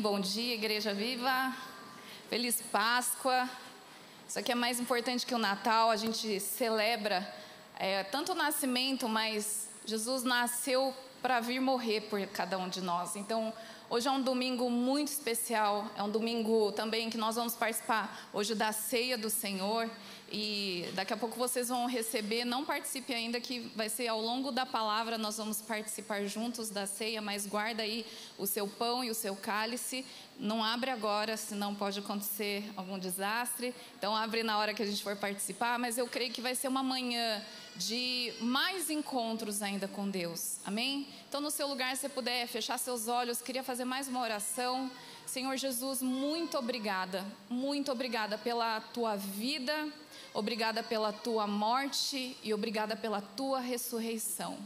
Bom dia, Igreja Viva. Feliz Páscoa. Isso aqui é mais importante que o Natal. A gente celebra é, tanto o nascimento, mas Jesus nasceu para vir morrer por cada um de nós. Então, Hoje é um domingo muito especial, é um domingo também que nós vamos participar hoje da ceia do Senhor e daqui a pouco vocês vão receber, não participe ainda que vai ser ao longo da palavra, nós vamos participar juntos da ceia, mas guarda aí o seu pão e o seu cálice, não abre agora, senão pode acontecer algum desastre. Então abre na hora que a gente for participar, mas eu creio que vai ser uma manhã de mais encontros ainda com Deus. Amém? Então, no seu lugar, se puder fechar seus olhos, queria fazer mais uma oração. Senhor Jesus, muito obrigada, muito obrigada pela tua vida, obrigada pela tua morte e obrigada pela tua ressurreição.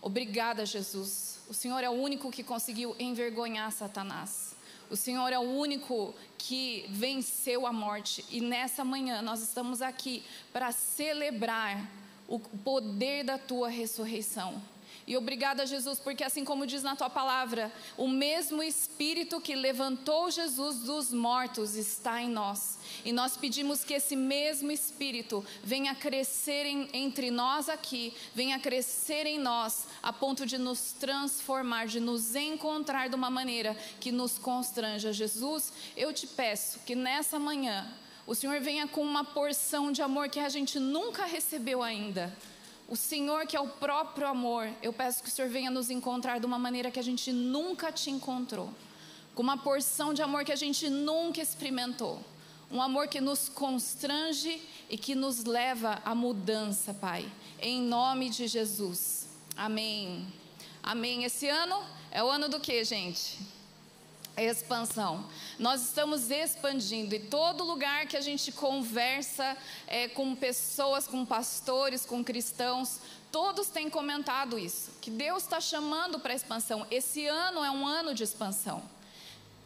Obrigada, Jesus. O Senhor é o único que conseguiu envergonhar Satanás. O Senhor é o único que venceu a morte. E nessa manhã nós estamos aqui para celebrar o poder da tua ressurreição. E obrigada, Jesus, porque assim como diz na tua palavra, o mesmo Espírito que levantou Jesus dos mortos está em nós. E nós pedimos que esse mesmo Espírito venha crescer em, entre nós aqui, venha crescer em nós, a ponto de nos transformar, de nos encontrar de uma maneira que nos constranja. Jesus, eu te peço que nessa manhã o Senhor venha com uma porção de amor que a gente nunca recebeu ainda. O Senhor, que é o próprio amor, eu peço que o Senhor venha nos encontrar de uma maneira que a gente nunca te encontrou. Com uma porção de amor que a gente nunca experimentou. Um amor que nos constrange e que nos leva à mudança, Pai. Em nome de Jesus. Amém. Amém. Esse ano é o ano do que, gente? Expansão. Nós estamos expandindo e todo lugar que a gente conversa é, com pessoas, com pastores, com cristãos, todos têm comentado isso, que Deus está chamando para expansão. Esse ano é um ano de expansão.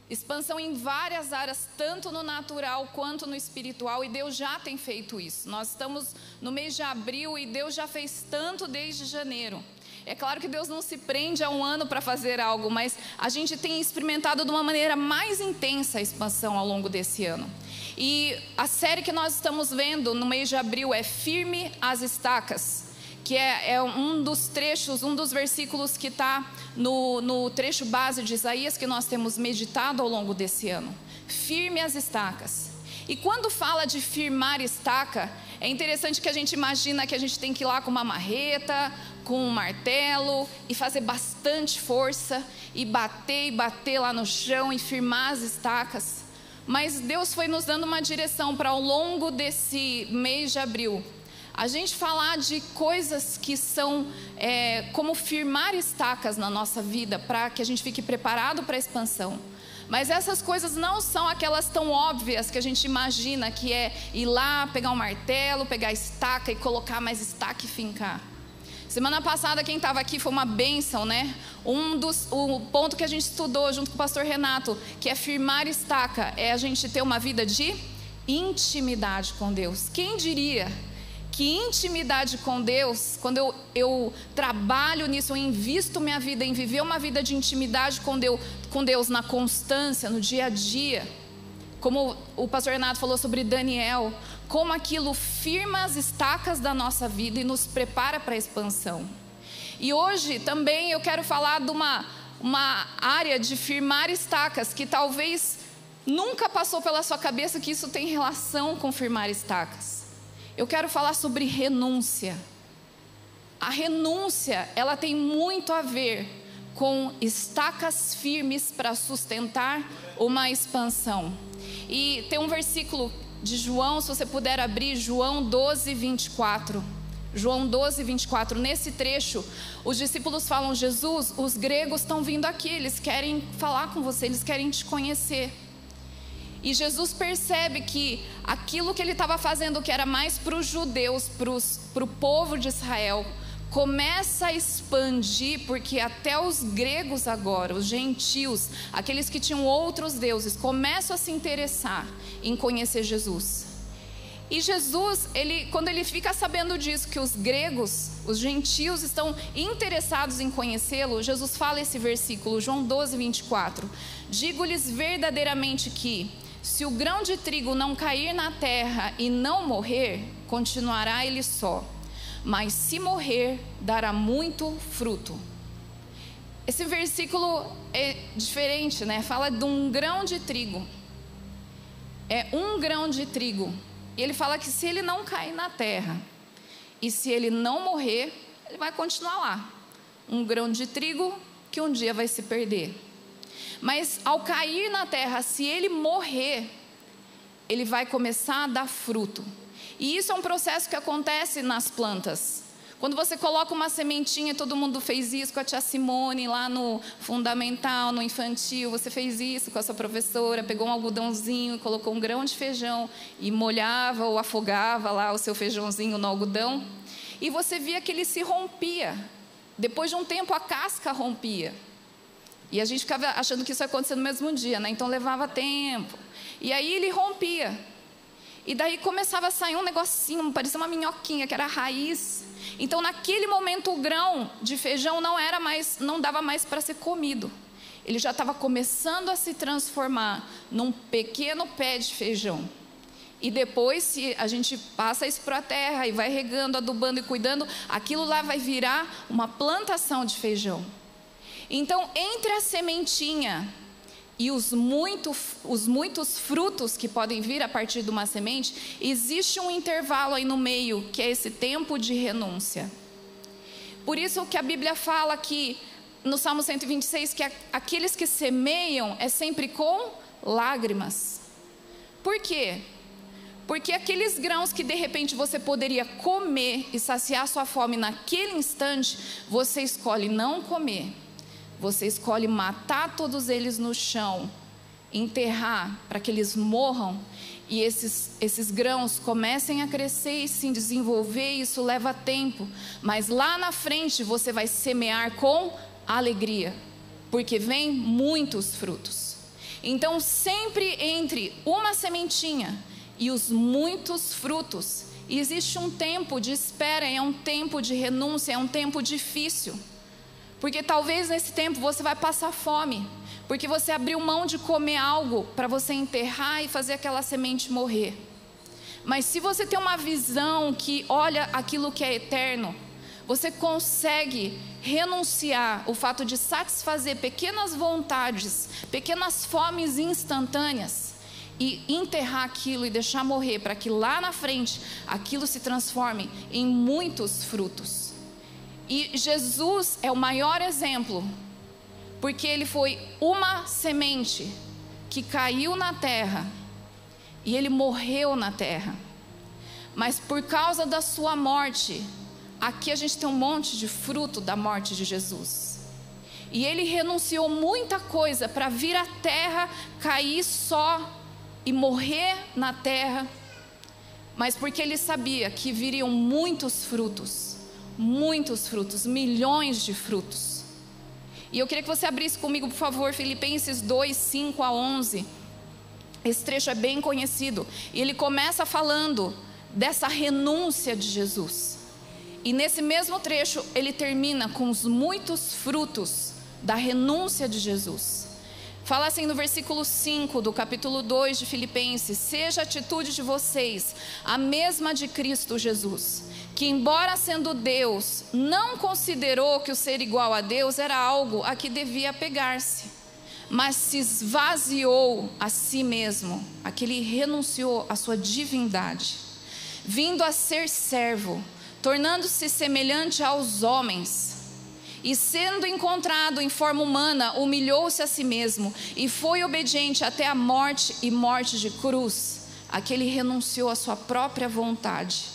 Expansão em várias áreas, tanto no natural quanto no espiritual, e Deus já tem feito isso. Nós estamos no mês de abril e Deus já fez tanto desde janeiro. É claro que Deus não se prende a um ano para fazer algo, mas a gente tem experimentado de uma maneira mais intensa a expansão ao longo desse ano. E a série que nós estamos vendo no mês de abril é Firme as Estacas, que é, é um dos trechos, um dos versículos que está no, no trecho base de Isaías que nós temos meditado ao longo desse ano. Firme as estacas. E quando fala de firmar estaca, é interessante que a gente imagina que a gente tem que ir lá com uma marreta, com um martelo e fazer bastante força e bater e bater lá no chão e firmar as estacas. Mas Deus foi nos dando uma direção para ao longo desse mês de abril. A gente falar de coisas que são é, como firmar estacas na nossa vida para que a gente fique preparado para a expansão. Mas essas coisas não são aquelas tão óbvias que a gente imagina que é ir lá, pegar um martelo, pegar estaca e colocar mais estaca e fincar. Semana passada, quem estava aqui foi uma bênção, né? Um dos, o ponto que a gente estudou junto com o pastor Renato, que é firmar estaca, é a gente ter uma vida de intimidade com Deus. Quem diria que intimidade com Deus, quando eu, eu trabalho nisso, eu invisto minha vida em viver uma vida de intimidade com Deus, com Deus na constância, no dia a dia, como o pastor Renato falou sobre Daniel, como aquilo firma as estacas da nossa vida e nos prepara para a expansão. E hoje também eu quero falar de uma, uma área de firmar estacas que talvez nunca passou pela sua cabeça que isso tem relação com firmar estacas. Eu quero falar sobre renúncia. A renúncia, ela tem muito a ver com estacas firmes para sustentar uma expansão. E tem um versículo de João, se você puder abrir, João 12, 24. João 12, 24. Nesse trecho, os discípulos falam: Jesus, os gregos estão vindo aqui, eles querem falar com você, eles querem te conhecer. E Jesus percebe que aquilo que ele estava fazendo, que era mais para os judeus, para o povo de Israel, começa a expandir, porque até os gregos agora, os gentios, aqueles que tinham outros deuses, começam a se interessar em conhecer Jesus. E Jesus, ele, quando ele fica sabendo disso, que os gregos, os gentios estão interessados em conhecê-lo, Jesus fala esse versículo, João 12, 24: Digo-lhes verdadeiramente que, se o grão de trigo não cair na terra e não morrer, continuará ele só, mas se morrer, dará muito fruto. Esse versículo é diferente, né? Fala de um grão de trigo. É um grão de trigo. E ele fala que se ele não cair na terra e se ele não morrer, ele vai continuar lá. Um grão de trigo que um dia vai se perder. Mas ao cair na terra, se ele morrer, ele vai começar a dar fruto. E isso é um processo que acontece nas plantas. Quando você coloca uma sementinha, todo mundo fez isso com a tia Simone lá no fundamental, no infantil, você fez isso com a sua professora, pegou um algodãozinho e colocou um grão de feijão e molhava ou afogava lá o seu feijãozinho no algodão, e você via que ele se rompia. Depois de um tempo a casca rompia. E a gente ficava achando que isso ia acontecer no mesmo dia, né? Então levava tempo. E aí ele rompia. E daí começava a sair um negocinho, parecia uma minhoquinha, que era a raiz. Então, naquele momento, o grão de feijão não era mais, não dava mais para ser comido. Ele já estava começando a se transformar num pequeno pé de feijão. E depois, se a gente passa isso para a terra e vai regando, adubando e cuidando, aquilo lá vai virar uma plantação de feijão. Então, entre a sementinha e os, muito, os muitos frutos que podem vir a partir de uma semente, existe um intervalo aí no meio, que é esse tempo de renúncia. Por isso que a Bíblia fala que, no Salmo 126, que aqueles que semeiam é sempre com lágrimas. Por quê? Porque aqueles grãos que de repente você poderia comer e saciar sua fome naquele instante, você escolhe não comer você escolhe matar todos eles no chão, enterrar para que eles morram e esses, esses grãos comecem a crescer e se desenvolver, isso leva tempo, mas lá na frente você vai semear com alegria, porque vem muitos frutos. Então, sempre entre uma sementinha e os muitos frutos, existe um tempo de espera, é um tempo de renúncia, é um tempo difícil. Porque talvez nesse tempo você vai passar fome, porque você abriu mão de comer algo para você enterrar e fazer aquela semente morrer. Mas se você tem uma visão que olha aquilo que é eterno, você consegue renunciar o fato de satisfazer pequenas vontades, pequenas fomes instantâneas e enterrar aquilo e deixar morrer para que lá na frente aquilo se transforme em muitos frutos. E Jesus é o maior exemplo, porque ele foi uma semente que caiu na terra e ele morreu na terra. Mas por causa da sua morte, aqui a gente tem um monte de fruto da morte de Jesus. E ele renunciou muita coisa para vir à terra, cair só e morrer na terra, mas porque ele sabia que viriam muitos frutos muitos frutos, milhões de frutos. E eu queria que você abrisse comigo, por favor, Filipenses 2, 5 a 11. Esse trecho é bem conhecido. E ele começa falando dessa renúncia de Jesus. E nesse mesmo trecho, ele termina com os muitos frutos da renúncia de Jesus. Fala assim no versículo 5 do capítulo 2 de Filipenses: Seja a atitude de vocês a mesma de Cristo Jesus que, embora sendo Deus, não considerou que o ser igual a Deus era algo a que devia pegar-se, mas se esvaziou a si mesmo, a que ele renunciou à sua divindade, vindo a ser servo, tornando-se semelhante aos homens. E sendo encontrado em forma humana, humilhou-se a si mesmo e foi obediente até a morte e morte de cruz. Aquele renunciou à sua própria vontade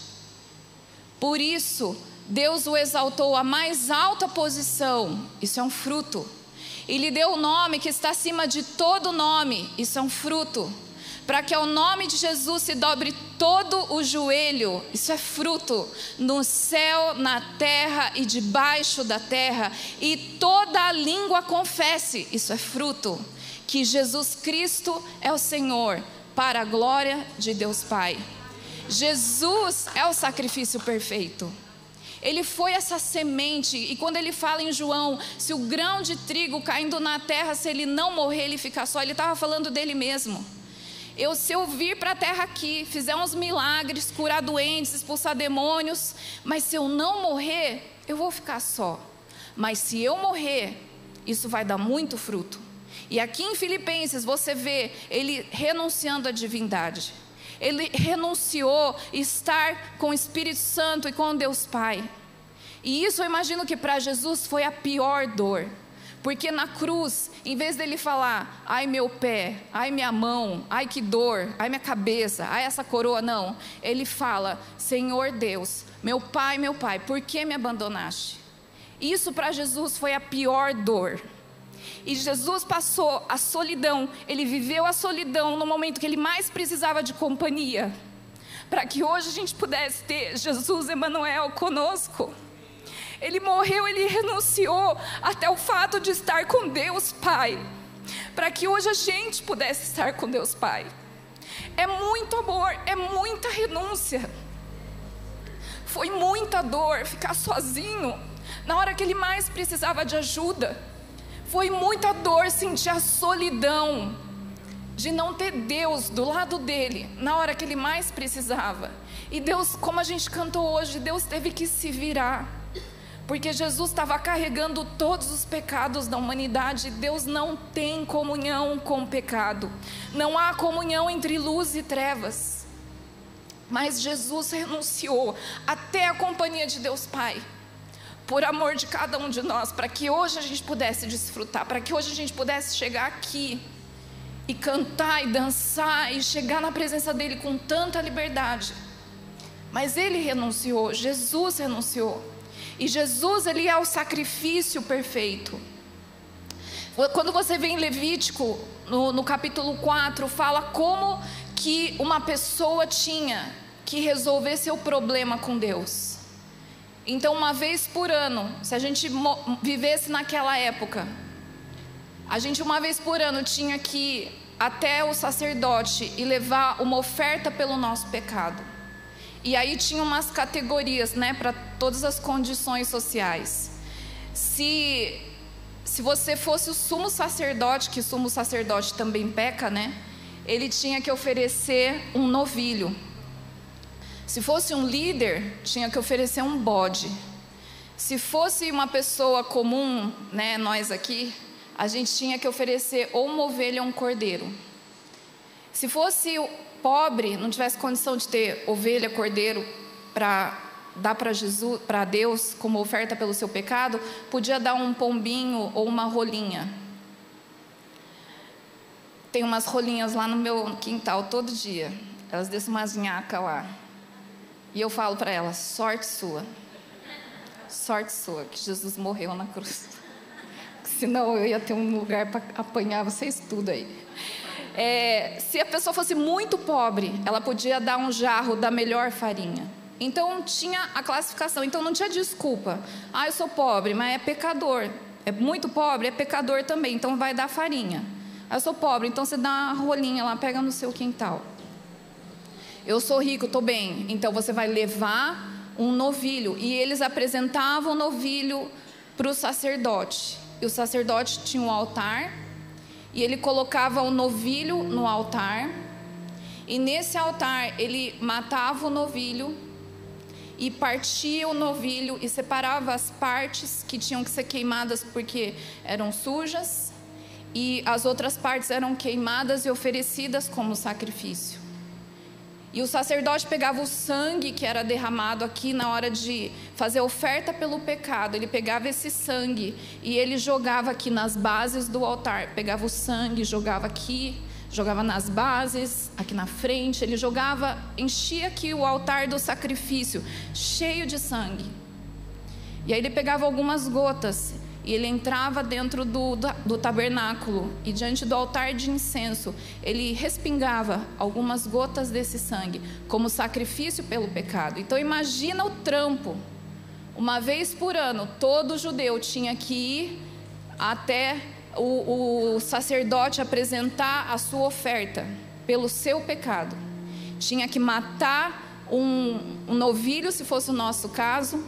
por isso, Deus o exaltou à mais alta posição, isso é um fruto. E lhe deu o nome que está acima de todo nome, isso é um fruto. Para que ao nome de Jesus se dobre todo o joelho, isso é fruto, no céu, na terra e debaixo da terra, e toda a língua confesse, isso é fruto, que Jesus Cristo é o Senhor, para a glória de Deus Pai. Jesus é o sacrifício perfeito. Ele foi essa semente, e quando ele fala em João, se o grão de trigo caindo na terra, se ele não morrer, ele fica só, ele estava falando dele mesmo. Eu, se eu vir para a terra aqui, fizer uns milagres, curar doentes, expulsar demônios, mas se eu não morrer, eu vou ficar só. Mas se eu morrer, isso vai dar muito fruto. E aqui em Filipenses você vê ele renunciando à divindade ele renunciou estar com o Espírito Santo e com Deus Pai. E isso eu imagino que para Jesus foi a pior dor. Porque na cruz, em vez dele falar, ai meu pé, ai minha mão, ai que dor, ai minha cabeça, ai essa coroa, não. Ele fala, Senhor Deus, meu pai, meu pai, por que me abandonaste? Isso para Jesus foi a pior dor. E Jesus passou a solidão, ele viveu a solidão no momento que ele mais precisava de companhia, para que hoje a gente pudesse ter Jesus Emanuel conosco. Ele morreu, ele renunciou até o fato de estar com Deus Pai, para que hoje a gente pudesse estar com Deus Pai. É muito amor, é muita renúncia. Foi muita dor ficar sozinho na hora que ele mais precisava de ajuda. Foi muita dor sentir a solidão de não ter Deus do lado dele na hora que ele mais precisava. E Deus, como a gente cantou hoje, Deus teve que se virar. Porque Jesus estava carregando todos os pecados da humanidade. Deus não tem comunhão com o pecado. Não há comunhão entre luz e trevas. Mas Jesus renunciou até a companhia de Deus Pai por amor de cada um de nós, para que hoje a gente pudesse desfrutar, para que hoje a gente pudesse chegar aqui e cantar e dançar e chegar na presença dele com tanta liberdade. Mas ele renunciou, Jesus renunciou. E Jesus, ele é o sacrifício perfeito. Quando você vê em Levítico, no, no capítulo 4, fala como que uma pessoa tinha que resolver seu problema com Deus. Então, uma vez por ano, se a gente vivesse naquela época, a gente uma vez por ano tinha que ir até o sacerdote e levar uma oferta pelo nosso pecado. E aí tinha umas categorias, né, para todas as condições sociais. Se se você fosse o sumo sacerdote, que sumo sacerdote também peca, né? Ele tinha que oferecer um novilho. Se fosse um líder, tinha que oferecer um bode. Se fosse uma pessoa comum, né, nós aqui, a gente tinha que oferecer ou uma ovelha ou um cordeiro. Se fosse pobre, não tivesse condição de ter ovelha, cordeiro para dar para Jesus, para Deus como oferta pelo seu pecado, podia dar um pombinho ou uma rolinha. Tem umas rolinhas lá no meu quintal todo dia. Elas descem umas nhacas lá. E eu falo para ela: sorte sua. Sorte sua que Jesus morreu na cruz. Senão eu ia ter um lugar para apanhar vocês tudo aí. É, se a pessoa fosse muito pobre, ela podia dar um jarro da melhor farinha. Então tinha a classificação, então não tinha desculpa. Ah, eu sou pobre, mas é pecador. É muito pobre, é pecador também, então vai dar farinha. Ah, eu sou pobre, então você dá uma rolinha lá, pega no seu quintal. Eu sou rico, estou bem. Então você vai levar um novilho. E eles apresentavam o novilho para o sacerdote. E o sacerdote tinha um altar. E ele colocava o novilho no altar. E nesse altar ele matava o novilho e partia o novilho e separava as partes que tinham que ser queimadas porque eram sujas e as outras partes eram queimadas e oferecidas como sacrifício. E o sacerdote pegava o sangue que era derramado aqui na hora de fazer oferta pelo pecado. Ele pegava esse sangue e ele jogava aqui nas bases do altar. Pegava o sangue, jogava aqui, jogava nas bases, aqui na frente. Ele jogava, enchia aqui o altar do sacrifício, cheio de sangue. E aí ele pegava algumas gotas e ele entrava dentro do, do, tabernáculo e diante do altar de incenso, ele respingava algumas gotas desse sangue como sacrifício pelo pecado. Então imagina o trampo. Uma vez por ano, todo judeu tinha que ir até o, o sacerdote apresentar a sua oferta pelo seu pecado. Tinha que matar um, um novilho, se fosse o nosso caso,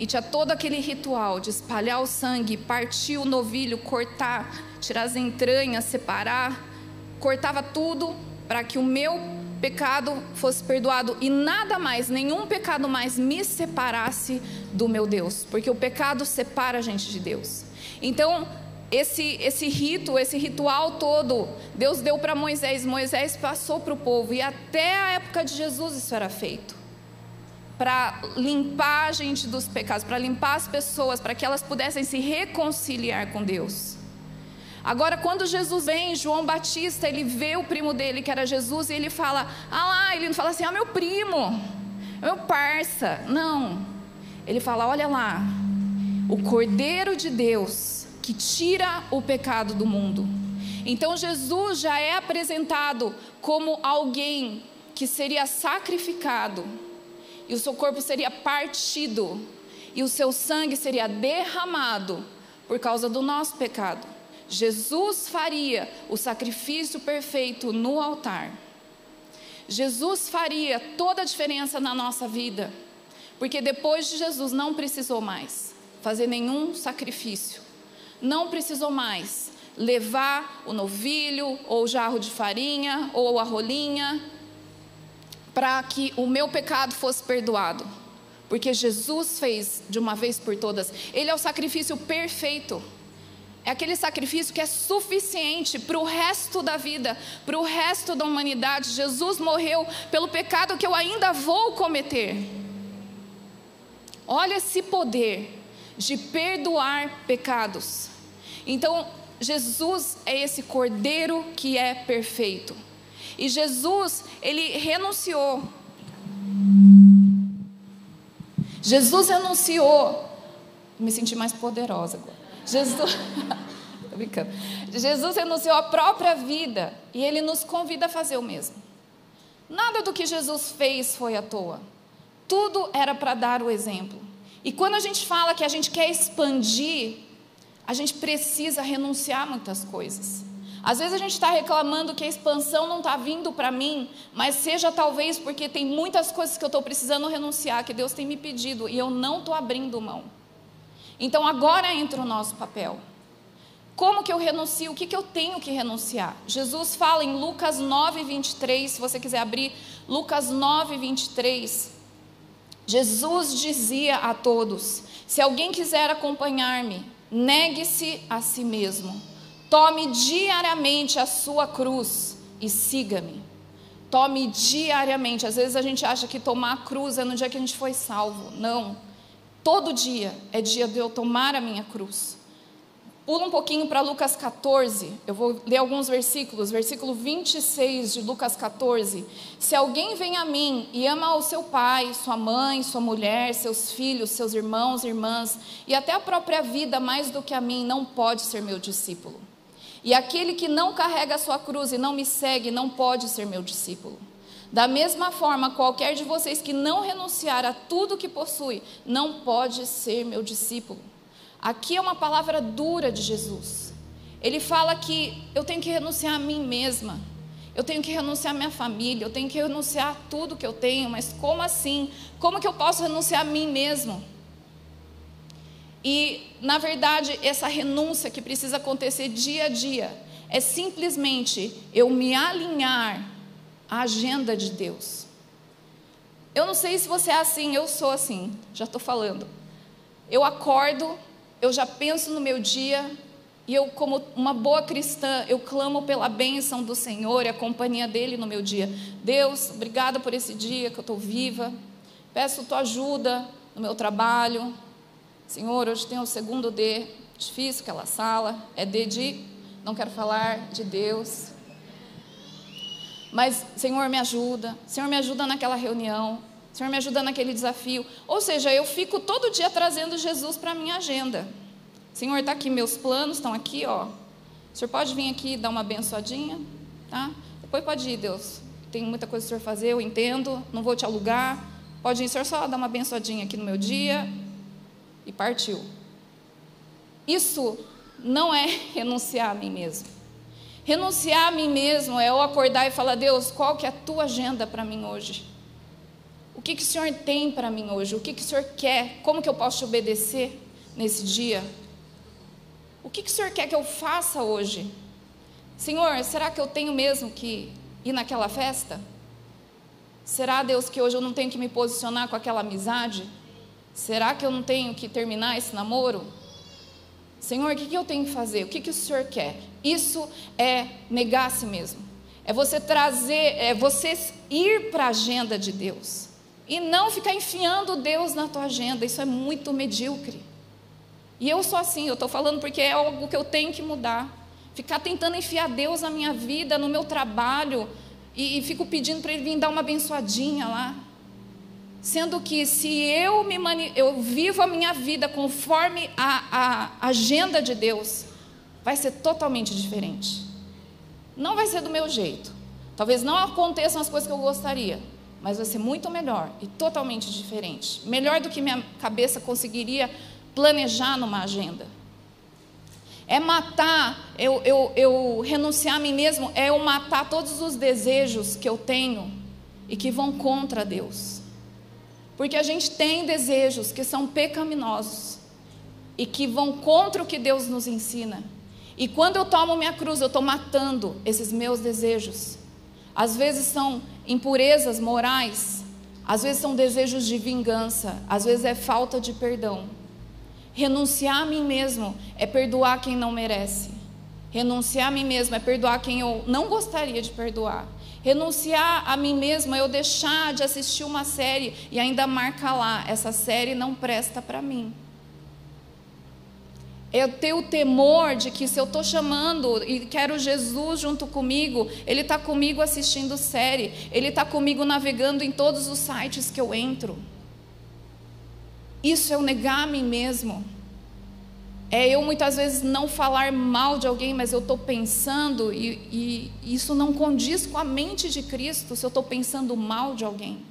e tinha todo aquele ritual de espalhar o sangue, partir o novilho, cortar, tirar as entranhas, separar, cortava tudo para que o meu pecado fosse perdoado e nada mais, nenhum pecado mais me separasse do meu Deus, porque o pecado separa a gente de Deus. Então, esse, esse rito, esse ritual todo, Deus deu para Moisés, Moisés passou para o povo, e até a época de Jesus isso era feito para limpar a gente dos pecados, para limpar as pessoas, para que elas pudessem se reconciliar com Deus. Agora, quando Jesus vem, João Batista, ele vê o primo dele, que era Jesus, e ele fala: Ah lá, ele não fala assim, ah, meu primo, meu parça. Não. Ele fala: Olha lá, o Cordeiro de Deus que tira o pecado do mundo. Então Jesus já é apresentado como alguém que seria sacrificado, e o seu corpo seria partido, e o seu sangue seria derramado por causa do nosso pecado. Jesus faria o sacrifício perfeito no altar. Jesus faria toda a diferença na nossa vida, porque depois de Jesus não precisou mais fazer nenhum sacrifício não precisou mais levar o novilho, ou o jarro de farinha, ou a rolinha, para que o meu pecado fosse perdoado. Porque Jesus fez de uma vez por todas. Ele é o sacrifício perfeito. É aquele sacrifício que é suficiente para o resto da vida, para o resto da humanidade. Jesus morreu pelo pecado que eu ainda vou cometer. Olha esse poder de perdoar pecados. Então, Jesus é esse cordeiro que é perfeito. E Jesus, ele renunciou. Jesus renunciou. Me senti mais poderosa agora. Jesus. Tô brincando. Jesus renunciou à própria vida e ele nos convida a fazer o mesmo. Nada do que Jesus fez foi à toa. Tudo era para dar o exemplo. E quando a gente fala que a gente quer expandir a gente precisa renunciar a muitas coisas. Às vezes a gente está reclamando que a expansão não está vindo para mim, mas seja talvez porque tem muitas coisas que eu estou precisando renunciar, que Deus tem me pedido e eu não estou abrindo mão. Então agora entra o nosso papel. Como que eu renuncio? O que, que eu tenho que renunciar? Jesus fala em Lucas 9, 23, se você quiser abrir, Lucas 9, 23. Jesus dizia a todos: Se alguém quiser acompanhar-me, Negue-se a si mesmo. Tome diariamente a sua cruz e siga-me. Tome diariamente. Às vezes a gente acha que tomar a cruz é no dia que a gente foi salvo. Não. Todo dia é dia de eu tomar a minha cruz. Pula um pouquinho para Lucas 14, eu vou ler alguns versículos, versículo 26 de Lucas 14. Se alguém vem a mim e ama o seu pai, sua mãe, sua mulher, seus filhos, seus irmãos, irmãs, e até a própria vida mais do que a mim, não pode ser meu discípulo. E aquele que não carrega a sua cruz e não me segue, não pode ser meu discípulo. Da mesma forma, qualquer de vocês que não renunciar a tudo que possui, não pode ser meu discípulo. Aqui é uma palavra dura de Jesus. Ele fala que eu tenho que renunciar a mim mesma, eu tenho que renunciar à minha família, eu tenho que renunciar a tudo que eu tenho, mas como assim? Como que eu posso renunciar a mim mesmo? E, na verdade, essa renúncia que precisa acontecer dia a dia é simplesmente eu me alinhar à agenda de Deus. Eu não sei se você é assim, eu sou assim, já estou falando. Eu acordo, eu já penso no meu dia e eu, como uma boa cristã, eu clamo pela bênção do Senhor e a companhia dele no meu dia. Deus, obrigada por esse dia que eu estou viva. Peço tua ajuda no meu trabalho. Senhor, hoje tem o segundo D, difícil aquela sala, é D de, não quero falar de Deus. Mas, Senhor, me ajuda. Senhor, me ajuda naquela reunião. Senhor, me ajuda naquele desafio. Ou seja, eu fico todo dia trazendo Jesus para a minha agenda. Senhor, está aqui meus planos, estão aqui, ó. O Senhor pode vir aqui dar uma abençoadinha, tá? Depois pode ir, Deus. Tem muita coisa para o Senhor fazer, eu entendo, não vou te alugar. Pode ir, Senhor, só dar uma abençoadinha aqui no meu dia. E partiu. Isso não é renunciar a mim mesmo. Renunciar a mim mesmo é eu acordar e falar, Deus, qual que é a tua agenda para mim hoje? O que, que o Senhor tem para mim hoje? O que, que o Senhor quer? Como que eu posso te obedecer nesse dia? O que, que o Senhor quer que eu faça hoje? Senhor, será que eu tenho mesmo que ir naquela festa? Será, Deus, que hoje eu não tenho que me posicionar com aquela amizade? Será que eu não tenho que terminar esse namoro? Senhor, o que, que eu tenho que fazer? O que, que o Senhor quer? Isso é negar a si mesmo. É você trazer, é você ir para a agenda de Deus. E não ficar enfiando Deus na tua agenda. Isso é muito medíocre. E eu sou assim, eu estou falando porque é algo que eu tenho que mudar. Ficar tentando enfiar Deus na minha vida, no meu trabalho, e, e fico pedindo para Ele vir dar uma abençoadinha lá. Sendo que se eu, me mani eu vivo a minha vida conforme a, a agenda de Deus, vai ser totalmente diferente. Não vai ser do meu jeito. Talvez não aconteçam as coisas que eu gostaria, mas vai ser muito melhor e totalmente diferente. Melhor do que minha cabeça conseguiria planejar numa agenda. É matar, eu, eu, eu renunciar a mim mesmo, é eu matar todos os desejos que eu tenho e que vão contra Deus. Porque a gente tem desejos que são pecaminosos e que vão contra o que Deus nos ensina. E quando eu tomo minha cruz, eu estou matando esses meus desejos. Às vezes são impurezas morais, às vezes são desejos de vingança, às vezes é falta de perdão. Renunciar a mim mesmo é perdoar quem não merece. Renunciar a mim mesmo é perdoar quem eu não gostaria de perdoar. Renunciar a mim mesma eu deixar de assistir uma série e ainda marcar lá, essa série não presta para mim. É eu ter o temor de que se eu estou chamando e quero Jesus junto comigo, Ele está comigo assistindo série, Ele está comigo navegando em todos os sites que eu entro. Isso é eu negar a mim mesmo. É eu muitas vezes não falar mal de alguém, mas eu estou pensando, e, e, isso não condiz com a mente de Cristo se eu estou pensando mal de alguém.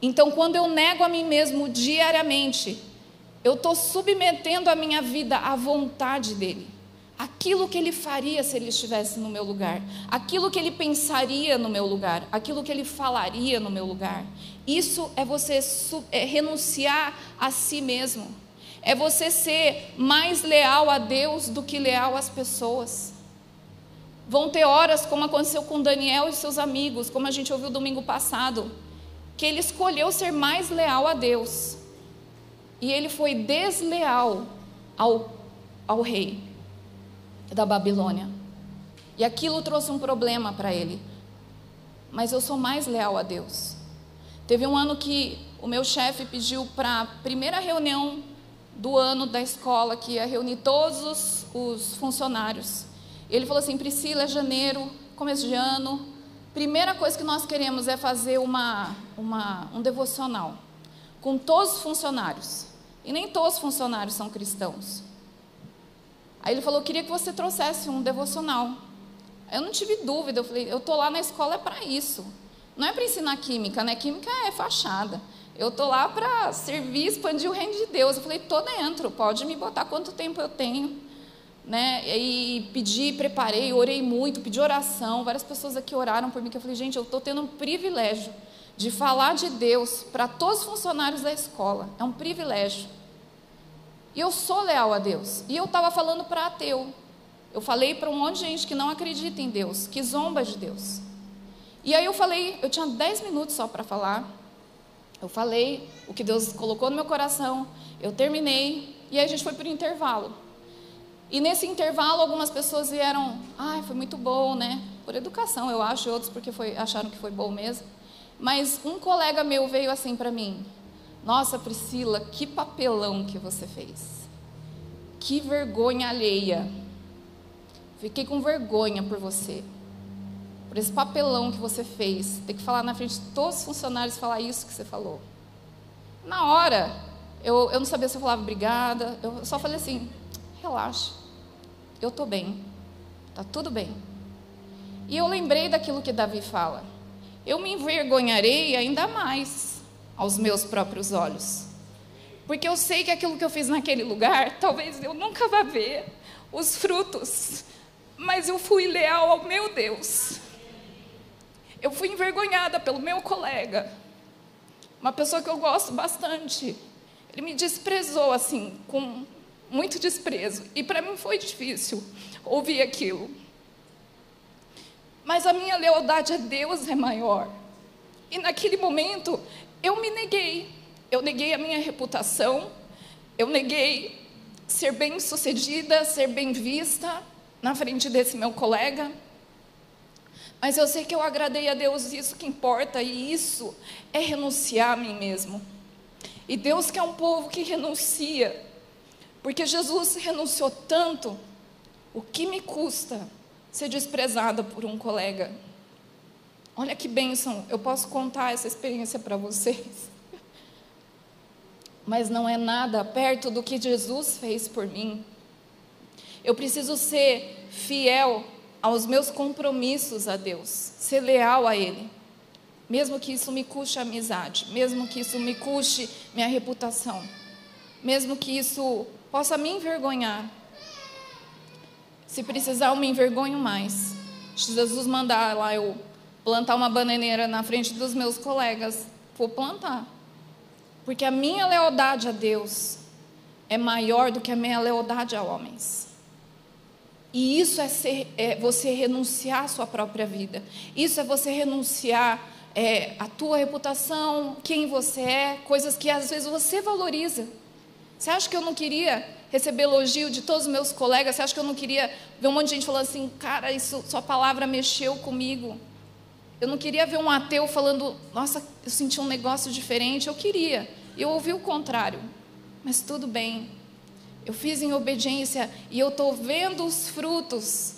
Então, quando eu nego a mim mesmo diariamente, eu estou submetendo a minha vida à vontade dEle. Aquilo que Ele faria se Ele estivesse no meu lugar, aquilo que Ele pensaria no meu lugar, aquilo que Ele falaria no meu lugar. Isso é você é renunciar a si mesmo é você ser mais leal a Deus do que leal às pessoas. Vão ter horas, como aconteceu com Daniel e seus amigos, como a gente ouviu domingo passado, que ele escolheu ser mais leal a Deus. E ele foi desleal ao, ao rei da Babilônia. E aquilo trouxe um problema para ele. Mas eu sou mais leal a Deus. Teve um ano que o meu chefe pediu para a primeira reunião do ano da escola, que ia reunir todos os, os funcionários. Ele falou assim: Priscila, é janeiro, começo de ano. Primeira coisa que nós queremos é fazer uma, uma, um devocional com todos os funcionários. E nem todos os funcionários são cristãos. Aí ele falou: queria que você trouxesse um devocional. Eu não tive dúvida, eu falei: Eu estou lá na escola é para isso. Não é para ensinar química, né? Química é fachada. Eu estou lá para servir, expandir o reino de Deus. Eu falei, estou dentro, pode me botar quanto tempo eu tenho. Né? E pedi, preparei, orei muito, pedi oração. Várias pessoas aqui oraram por mim, que eu falei, gente, eu estou tendo um privilégio de falar de Deus para todos os funcionários da escola. É um privilégio. E eu sou leal a Deus. E eu estava falando para ateu. Eu falei para um monte de gente que não acredita em Deus, que zomba de Deus. E aí eu falei, eu tinha 10 minutos só para falar. Eu falei o que Deus colocou no meu coração, eu terminei e aí a gente foi para o intervalo. E nesse intervalo algumas pessoas vieram, ai, ah, foi muito bom, né? Por educação, eu acho, outros porque foi, acharam que foi bom mesmo. Mas um colega meu veio assim para mim: Nossa, Priscila, que papelão que você fez. Que vergonha alheia. Fiquei com vergonha por você por esse papelão que você fez, ter que falar na frente de todos os funcionários, falar isso que você falou. Na hora, eu, eu não sabia se eu falava obrigada, eu só falei assim: relaxa, eu estou bem, está tudo bem. E eu lembrei daquilo que Davi fala: eu me envergonharei ainda mais aos meus próprios olhos, porque eu sei que aquilo que eu fiz naquele lugar, talvez eu nunca vá ver os frutos, mas eu fui leal ao meu Deus. Eu fui envergonhada pelo meu colega. uma pessoa que eu gosto bastante. Ele me desprezou assim, com muito desprezo. E para mim foi difícil ouvir aquilo. Mas a minha lealdade a Deus é maior. E naquele momento eu me neguei. Eu neguei a minha reputação, eu neguei ser bem sucedida, ser bem vista na frente desse meu colega. Mas eu sei que eu agradei a Deus, isso que importa, e isso é renunciar a mim mesmo. E Deus quer um povo que renuncia, porque Jesus renunciou tanto, o que me custa ser desprezada por um colega? Olha que bênção, eu posso contar essa experiência para vocês. Mas não é nada perto do que Jesus fez por mim. Eu preciso ser fiel aos meus compromissos a Deus, ser leal a Ele, mesmo que isso me custe a amizade, mesmo que isso me custe minha reputação, mesmo que isso possa me envergonhar. Se precisar, eu me envergonho mais. Se Jesus mandar lá eu plantar uma bananeira na frente dos meus colegas, vou plantar. Porque a minha lealdade a Deus é maior do que a minha lealdade a homens. E isso é, ser, é você renunciar à sua própria vida. Isso é você renunciar é, à tua reputação, quem você é, coisas que às vezes você valoriza. Você acha que eu não queria receber elogio de todos os meus colegas? Você acha que eu não queria ver um monte de gente falando assim, cara, isso, sua palavra mexeu comigo? Eu não queria ver um ateu falando, nossa, eu senti um negócio diferente. Eu queria. Eu ouvi o contrário. Mas tudo bem. Eu fiz em obediência e eu estou vendo os frutos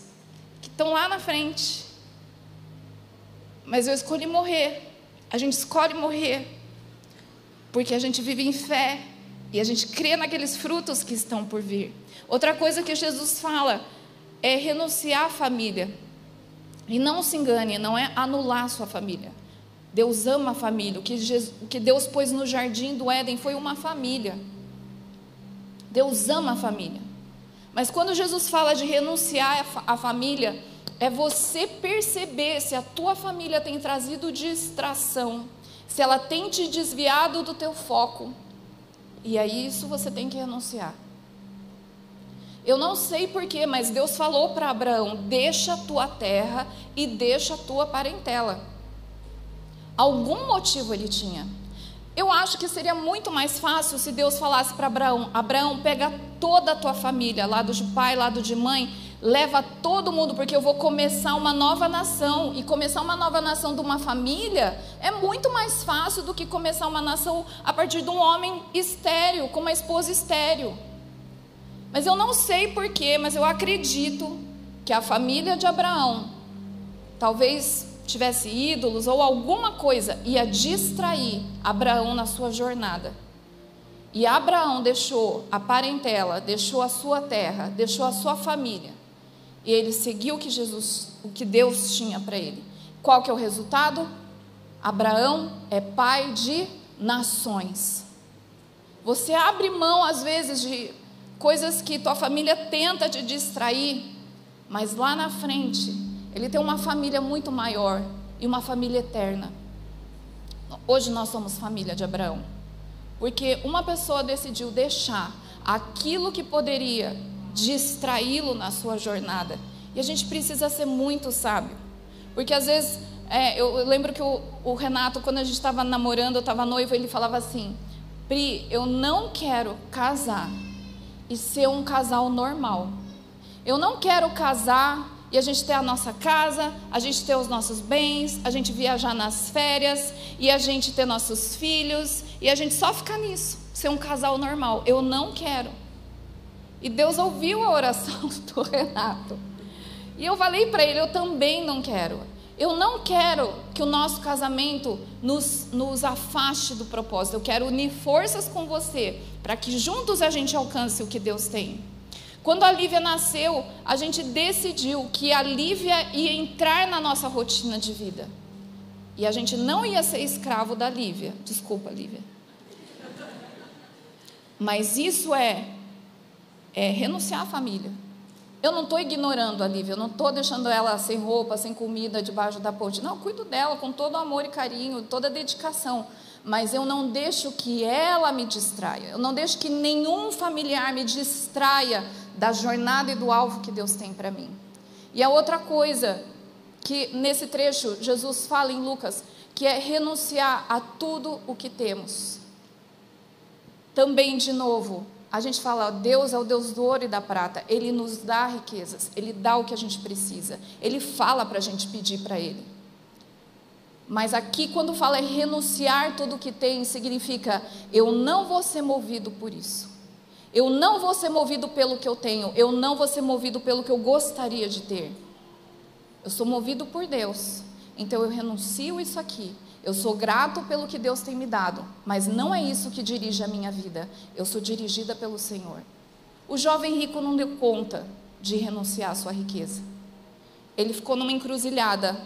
que estão lá na frente. Mas eu escolhi morrer. A gente escolhe morrer. Porque a gente vive em fé. E a gente crê naqueles frutos que estão por vir. Outra coisa que Jesus fala é renunciar à família. E não se engane, não é anular sua família. Deus ama a família. O que, Jesus, o que Deus pôs no jardim do Éden foi uma família. Deus ama a família. Mas quando Jesus fala de renunciar à família, é você perceber se a tua família tem trazido distração, se ela tem te desviado do teu foco. E aí isso você tem que renunciar. Eu não sei porquê, mas Deus falou para Abraão: deixa a tua terra e deixa a tua parentela. Algum motivo ele tinha. Eu acho que seria muito mais fácil se Deus falasse para Abraão: Abraão, pega toda a tua família, lado de pai, lado de mãe, leva todo mundo, porque eu vou começar uma nova nação. E começar uma nova nação de uma família é muito mais fácil do que começar uma nação a partir de um homem estéreo, com uma esposa estéreo. Mas eu não sei porquê, mas eu acredito que a família de Abraão talvez tivesse ídolos ou alguma coisa ia distrair Abraão na sua jornada. E Abraão deixou a parentela, deixou a sua terra, deixou a sua família. E ele seguiu o que Jesus, o que Deus tinha para ele. Qual que é o resultado? Abraão é pai de nações. Você abre mão às vezes de coisas que tua família tenta te distrair, mas lá na frente, ele tem uma família muito maior e uma família eterna. Hoje nós somos família de Abraão, porque uma pessoa decidiu deixar aquilo que poderia distraí-lo na sua jornada. E a gente precisa ser muito sábio, porque às vezes é, eu, lembro que o, o Renato, quando a gente estava namorando, eu estava noivo, ele falava assim: Pri, eu não quero casar e ser um casal normal. Eu não quero casar e a gente ter a nossa casa, a gente ter os nossos bens, a gente viajar nas férias e a gente ter nossos filhos e a gente só ficar nisso, ser um casal normal. Eu não quero. E Deus ouviu a oração do Renato. E eu falei para ele: eu também não quero. Eu não quero que o nosso casamento nos, nos afaste do propósito. Eu quero unir forças com você para que juntos a gente alcance o que Deus tem. Quando a Lívia nasceu, a gente decidiu que a Lívia ia entrar na nossa rotina de vida. E a gente não ia ser escravo da Lívia. Desculpa, Lívia. Mas isso é, é renunciar à família. Eu não estou ignorando a Lívia, eu não estou deixando ela sem roupa, sem comida debaixo da ponte. Não, eu cuido dela com todo amor e carinho, toda dedicação. mas eu não deixo que ela me distraia. Eu não deixo que nenhum familiar me distraia da jornada e do alvo que Deus tem para mim. E a outra coisa que nesse trecho Jesus fala em Lucas, que é renunciar a tudo o que temos. Também, de novo, a gente fala, Deus é o Deus do ouro e da prata, Ele nos dá riquezas, Ele dá o que a gente precisa, Ele fala para a gente pedir para Ele. Mas aqui, quando fala é renunciar tudo o que tem, significa eu não vou ser movido por isso. Eu não vou ser movido pelo que eu tenho, eu não vou ser movido pelo que eu gostaria de ter. Eu sou movido por Deus, então eu renuncio isso aqui. Eu sou grato pelo que Deus tem me dado, mas não é isso que dirige a minha vida. Eu sou dirigida pelo Senhor. O jovem rico não deu conta de renunciar à sua riqueza. Ele ficou numa encruzilhada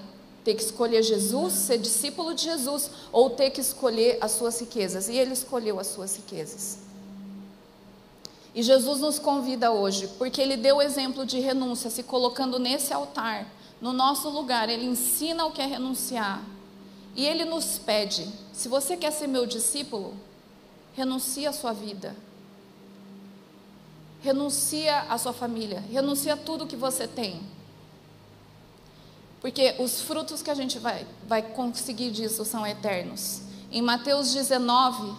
ter que escolher Jesus, ser discípulo de Jesus, ou ter que escolher as suas riquezas. E ele escolheu as suas riquezas. E Jesus nos convida hoje, porque ele deu o exemplo de renúncia, se colocando nesse altar, no nosso lugar. Ele ensina o que é renunciar. E ele nos pede: se você quer ser meu discípulo, renuncie a sua vida. Renuncia a sua família, renuncia tudo que você tem porque os frutos que a gente vai, vai conseguir disso são eternos. Em Mateus 19,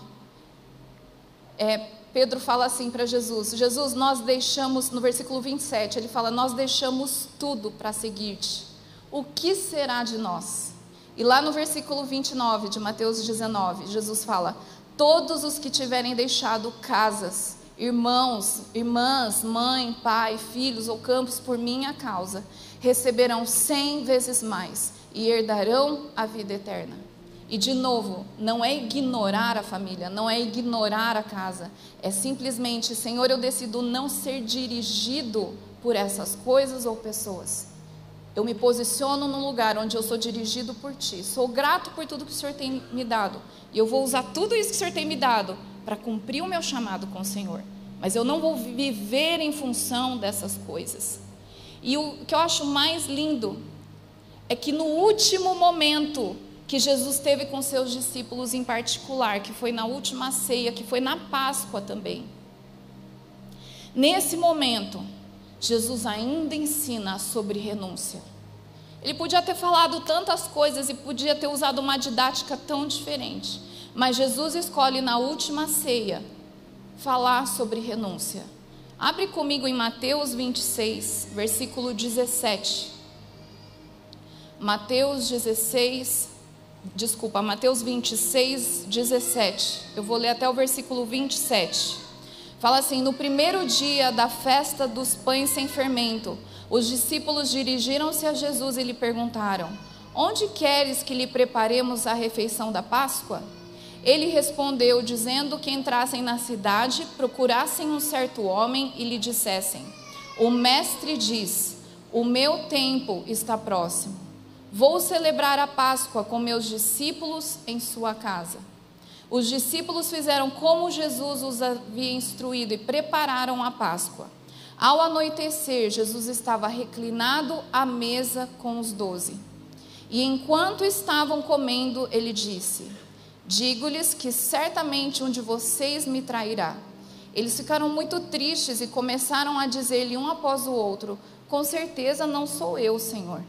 é, Pedro fala assim para Jesus: Jesus, nós deixamos, no versículo 27, ele fala: Nós deixamos tudo para seguir-te. O que será de nós? E lá no versículo 29 de Mateus 19, Jesus fala: Todos os que tiverem deixado casas, irmãos, irmãs, mãe, pai, filhos ou campos por minha causa, receberão cem vezes mais e herdarão a vida eterna. E de novo, não é ignorar a família, não é ignorar a casa, é simplesmente, Senhor, eu decido não ser dirigido por essas coisas ou pessoas. Eu me posiciono num lugar onde eu sou dirigido por Ti. Sou grato por tudo que o Senhor tem me dado. E eu vou usar tudo isso que o Senhor tem me dado para cumprir o meu chamado com o Senhor. Mas eu não vou viver em função dessas coisas. E o que eu acho mais lindo é que no último momento que Jesus teve com seus discípulos em particular, que foi na última ceia, que foi na Páscoa também. Nesse momento, Jesus ainda ensina sobre renúncia. Ele podia ter falado tantas coisas e podia ter usado uma didática tão diferente, mas Jesus escolhe na última ceia falar sobre renúncia. Abre comigo em Mateus 26, versículo 17. Mateus 16, desculpa, Mateus 26, 17. Eu vou ler até o versículo 27. Fala assim: No primeiro dia da festa dos pães sem fermento, os discípulos dirigiram-se a Jesus e lhe perguntaram: Onde queres que lhe preparemos a refeição da Páscoa? Ele respondeu, dizendo que entrassem na cidade, procurassem um certo homem e lhe dissessem: O mestre diz: O meu tempo está próximo. Vou celebrar a Páscoa com meus discípulos em sua casa. Os discípulos fizeram como Jesus os havia instruído e prepararam a Páscoa. Ao anoitecer, Jesus estava reclinado à mesa com os doze. E enquanto estavam comendo, ele disse: Digo-lhes que certamente um de vocês me trairá. Eles ficaram muito tristes e começaram a dizer-lhe um após o outro: Com certeza não sou eu, Senhor.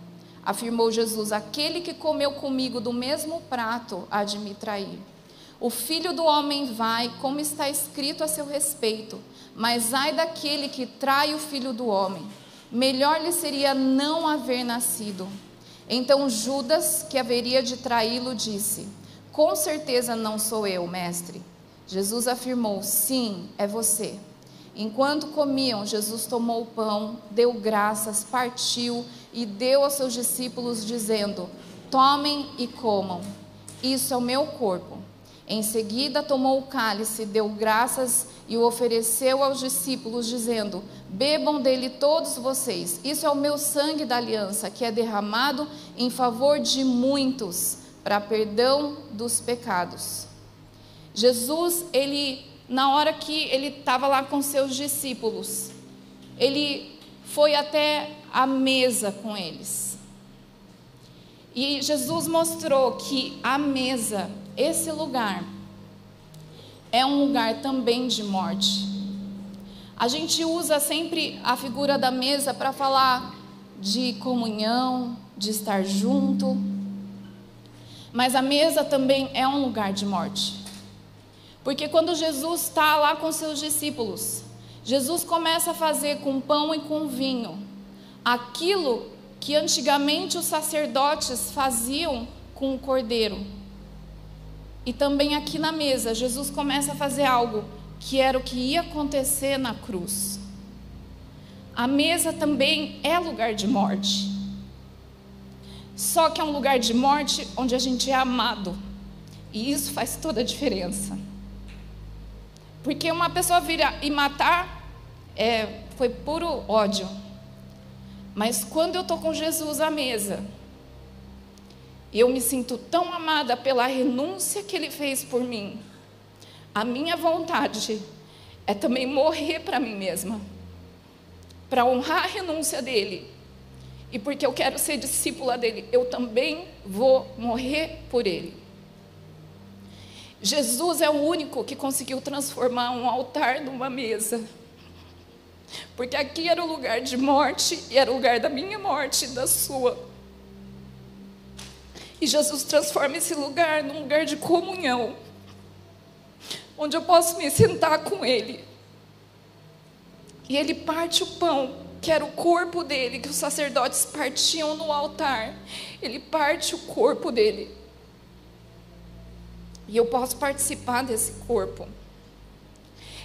Afirmou Jesus: Aquele que comeu comigo do mesmo prato há de me trair. O filho do homem vai, como está escrito a seu respeito, mas ai daquele que trai o filho do homem. Melhor lhe seria não haver nascido. Então Judas, que haveria de traí-lo, disse: com certeza não sou eu, mestre. Jesus afirmou: Sim, é você. Enquanto comiam, Jesus tomou o pão, deu graças, partiu e deu aos seus discípulos, dizendo: Tomem e comam, isso é o meu corpo. Em seguida, tomou o cálice, deu graças e o ofereceu aos discípulos, dizendo: Bebam dele todos vocês, isso é o meu sangue da aliança, que é derramado em favor de muitos para perdão dos pecados. Jesus, ele na hora que ele estava lá com seus discípulos, ele foi até a mesa com eles. E Jesus mostrou que a mesa esse lugar é um lugar também de morte. A gente usa sempre a figura da mesa para falar de comunhão, de estar junto, mas a mesa também é um lugar de morte. Porque quando Jesus está lá com seus discípulos, Jesus começa a fazer com pão e com vinho aquilo que antigamente os sacerdotes faziam com o cordeiro. E também aqui na mesa, Jesus começa a fazer algo que era o que ia acontecer na cruz. A mesa também é lugar de morte. Só que é um lugar de morte onde a gente é amado. E isso faz toda a diferença. Porque uma pessoa vir e matar é, foi puro ódio. Mas quando eu estou com Jesus à mesa, eu me sinto tão amada pela renúncia que Ele fez por mim. A minha vontade é também morrer para mim mesma, para honrar a renúncia dele. E porque eu quero ser discípula dele, eu também vou morrer por ele. Jesus é o único que conseguiu transformar um altar numa mesa. Porque aqui era o lugar de morte e era o lugar da minha morte e da sua. E Jesus transforma esse lugar num lugar de comunhão, onde eu posso me sentar com Ele. E Ele parte o pão, que era o corpo dele, que os sacerdotes partiam no altar. Ele parte o corpo dele. E eu posso participar desse corpo.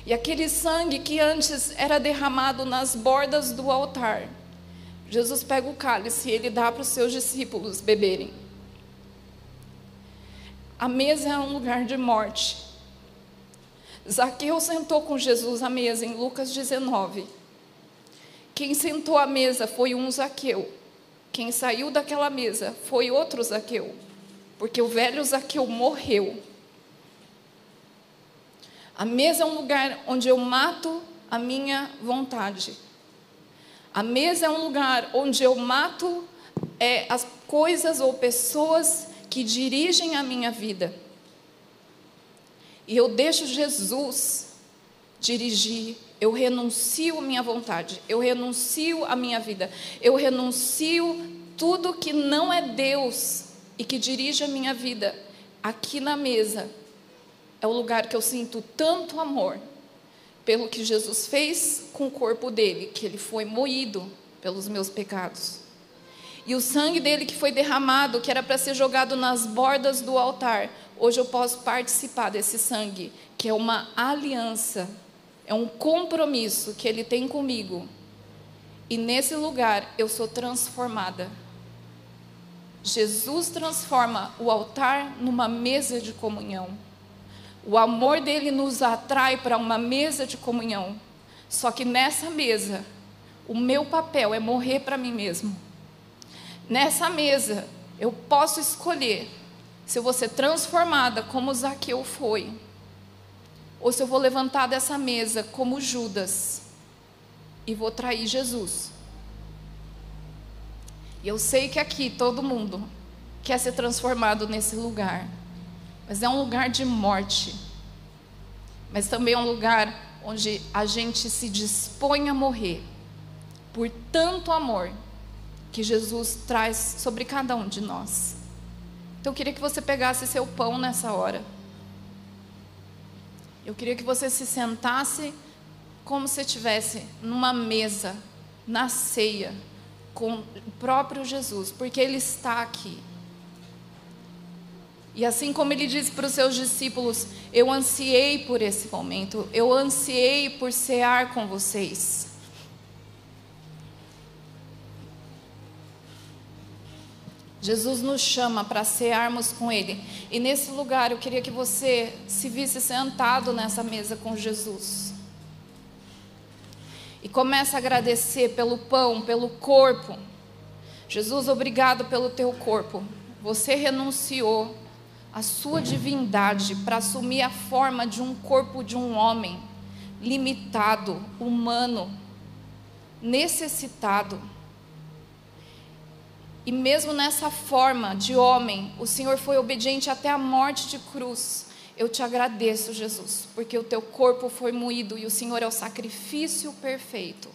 E aquele sangue que antes era derramado nas bordas do altar, Jesus pega o cálice e ele dá para os seus discípulos beberem. A mesa é um lugar de morte. Zaqueu sentou com Jesus à mesa em Lucas 19. Quem sentou à mesa foi um Zaqueu. Quem saiu daquela mesa foi outro Zaqueu, porque o velho Zaqueu morreu. A mesa é um lugar onde eu mato a minha vontade. A mesa é um lugar onde eu mato é, as coisas ou pessoas que dirigem a minha vida. E eu deixo Jesus dirigir, eu renuncio minha vontade, eu renuncio a minha vida, eu renuncio tudo que não é Deus e que dirige a minha vida aqui na mesa é o lugar que eu sinto tanto amor pelo que Jesus fez com o corpo dele, que ele foi moído pelos meus pecados. E o sangue dele que foi derramado, que era para ser jogado nas bordas do altar, hoje eu posso participar desse sangue, que é uma aliança, é um compromisso que ele tem comigo. E nesse lugar eu sou transformada. Jesus transforma o altar numa mesa de comunhão. O amor dele nos atrai para uma mesa de comunhão. Só que nessa mesa, o meu papel é morrer para mim mesmo. Nessa mesa, eu posso escolher se eu vou ser transformada como Zaqueu foi, ou se eu vou levantar dessa mesa como Judas e vou trair Jesus. E eu sei que aqui todo mundo quer ser transformado nesse lugar. Mas é um lugar de morte. Mas também é um lugar onde a gente se dispõe a morrer por tanto amor que Jesus traz sobre cada um de nós. Então eu queria que você pegasse seu pão nessa hora. Eu queria que você se sentasse como se estivesse numa mesa, na ceia, com o próprio Jesus, porque Ele está aqui. E assim como ele disse para os seus discípulos: Eu ansiei por esse momento, eu ansiei por cear com vocês. Jesus nos chama para cearmos com Ele. E nesse lugar eu queria que você se visse sentado nessa mesa com Jesus. E comece a agradecer pelo pão, pelo corpo. Jesus, obrigado pelo teu corpo. Você renunciou a sua divindade para assumir a forma de um corpo de um homem limitado, humano, necessitado. E mesmo nessa forma de homem, o Senhor foi obediente até a morte de cruz. Eu te agradeço, Jesus, porque o teu corpo foi moído e o Senhor é o sacrifício perfeito.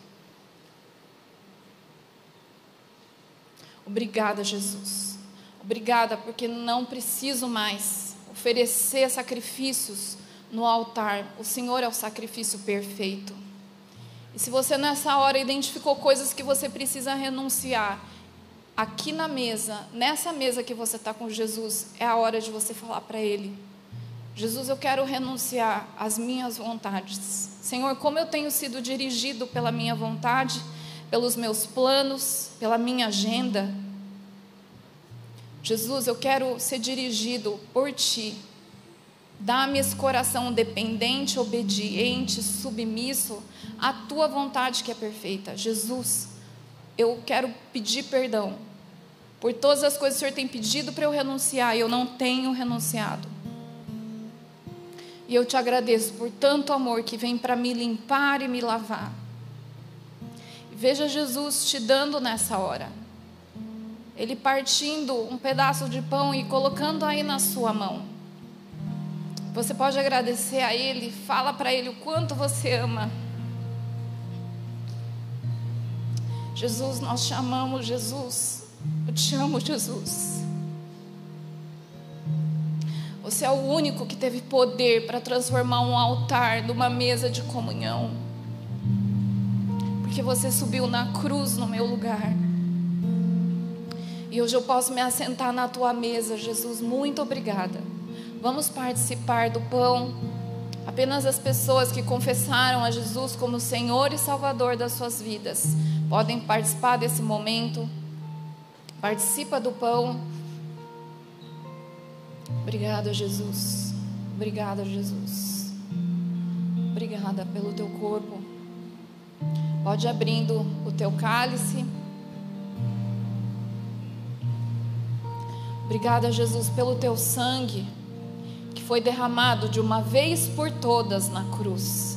Obrigada, Jesus. Obrigada, porque não preciso mais oferecer sacrifícios no altar. O Senhor é o sacrifício perfeito. E se você nessa hora identificou coisas que você precisa renunciar, aqui na mesa, nessa mesa que você está com Jesus, é a hora de você falar para Ele: Jesus, eu quero renunciar às minhas vontades. Senhor, como eu tenho sido dirigido pela minha vontade, pelos meus planos, pela minha agenda. Jesus, eu quero ser dirigido por Ti. Dá-me esse coração dependente, obediente, submisso à Tua vontade que é perfeita. Jesus, eu quero pedir perdão por todas as coisas que o Senhor tem pedido para eu renunciar e eu não tenho renunciado. E eu te agradeço por tanto amor que vem para me limpar e me lavar. Veja Jesus te dando nessa hora. Ele partindo um pedaço de pão e colocando aí na sua mão. Você pode agradecer a Ele, fala para Ele o quanto você ama. Jesus, nós te amamos, Jesus. Eu te amo, Jesus. Você é o único que teve poder para transformar um altar numa mesa de comunhão. Porque você subiu na cruz no meu lugar. E hoje eu posso me assentar na tua mesa, Jesus. Muito obrigada. Vamos participar do pão. Apenas as pessoas que confessaram a Jesus como Senhor e Salvador das suas vidas podem participar desse momento. Participa do pão. Obrigada, Jesus. Obrigada, Jesus. Obrigada pelo teu corpo. Pode abrindo o teu cálice. Obrigada, Jesus, pelo teu sangue que foi derramado de uma vez por todas na cruz.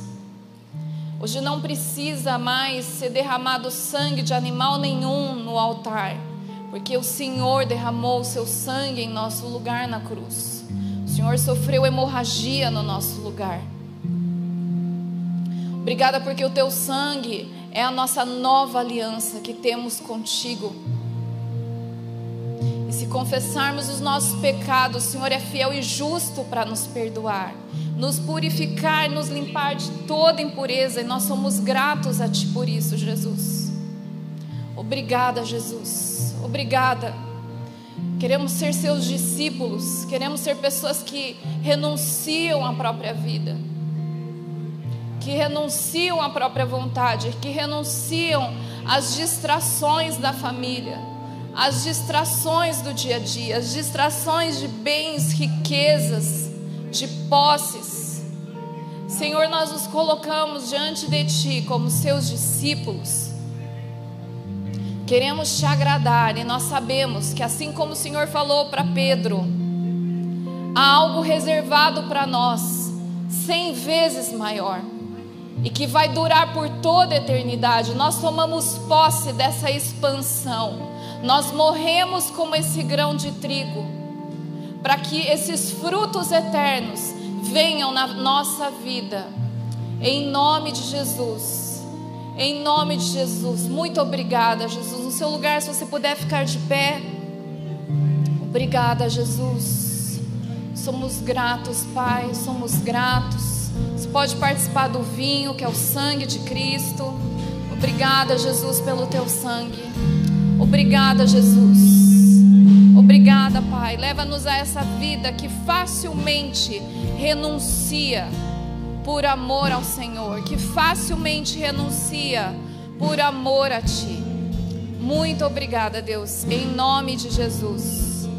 Hoje não precisa mais ser derramado sangue de animal nenhum no altar porque o Senhor derramou o seu sangue em nosso lugar na cruz. O Senhor sofreu hemorragia no nosso lugar. Obrigada porque o teu sangue é a nossa nova aliança que temos contigo. Se confessarmos os nossos pecados, o Senhor é fiel e justo para nos perdoar, nos purificar, nos limpar de toda impureza, e nós somos gratos a Ti por isso, Jesus. Obrigada, Jesus. Obrigada. Queremos ser seus discípulos, queremos ser pessoas que renunciam à própria vida, que renunciam à própria vontade, que renunciam às distrações da família, às distrações do dia a dia, às distrações de bens, riquezas, de posses. Senhor, nós nos colocamos diante de Ti como seus discípulos Queremos te agradar e nós sabemos que, assim como o Senhor falou para Pedro, há algo reservado para nós, cem vezes maior, e que vai durar por toda a eternidade. Nós tomamos posse dessa expansão, nós morremos como esse grão de trigo, para que esses frutos eternos venham na nossa vida, em nome de Jesus. Em nome de Jesus, muito obrigada, Jesus. No seu lugar, se você puder ficar de pé. Obrigada, Jesus. Somos gratos, Pai, somos gratos. Você pode participar do vinho, que é o sangue de Cristo. Obrigada, Jesus, pelo teu sangue. Obrigada, Jesus. Obrigada, Pai. Leva-nos a essa vida que facilmente renuncia por amor ao Senhor, que facilmente renuncia por amor a Ti. Muito obrigada, Deus, em nome de Jesus.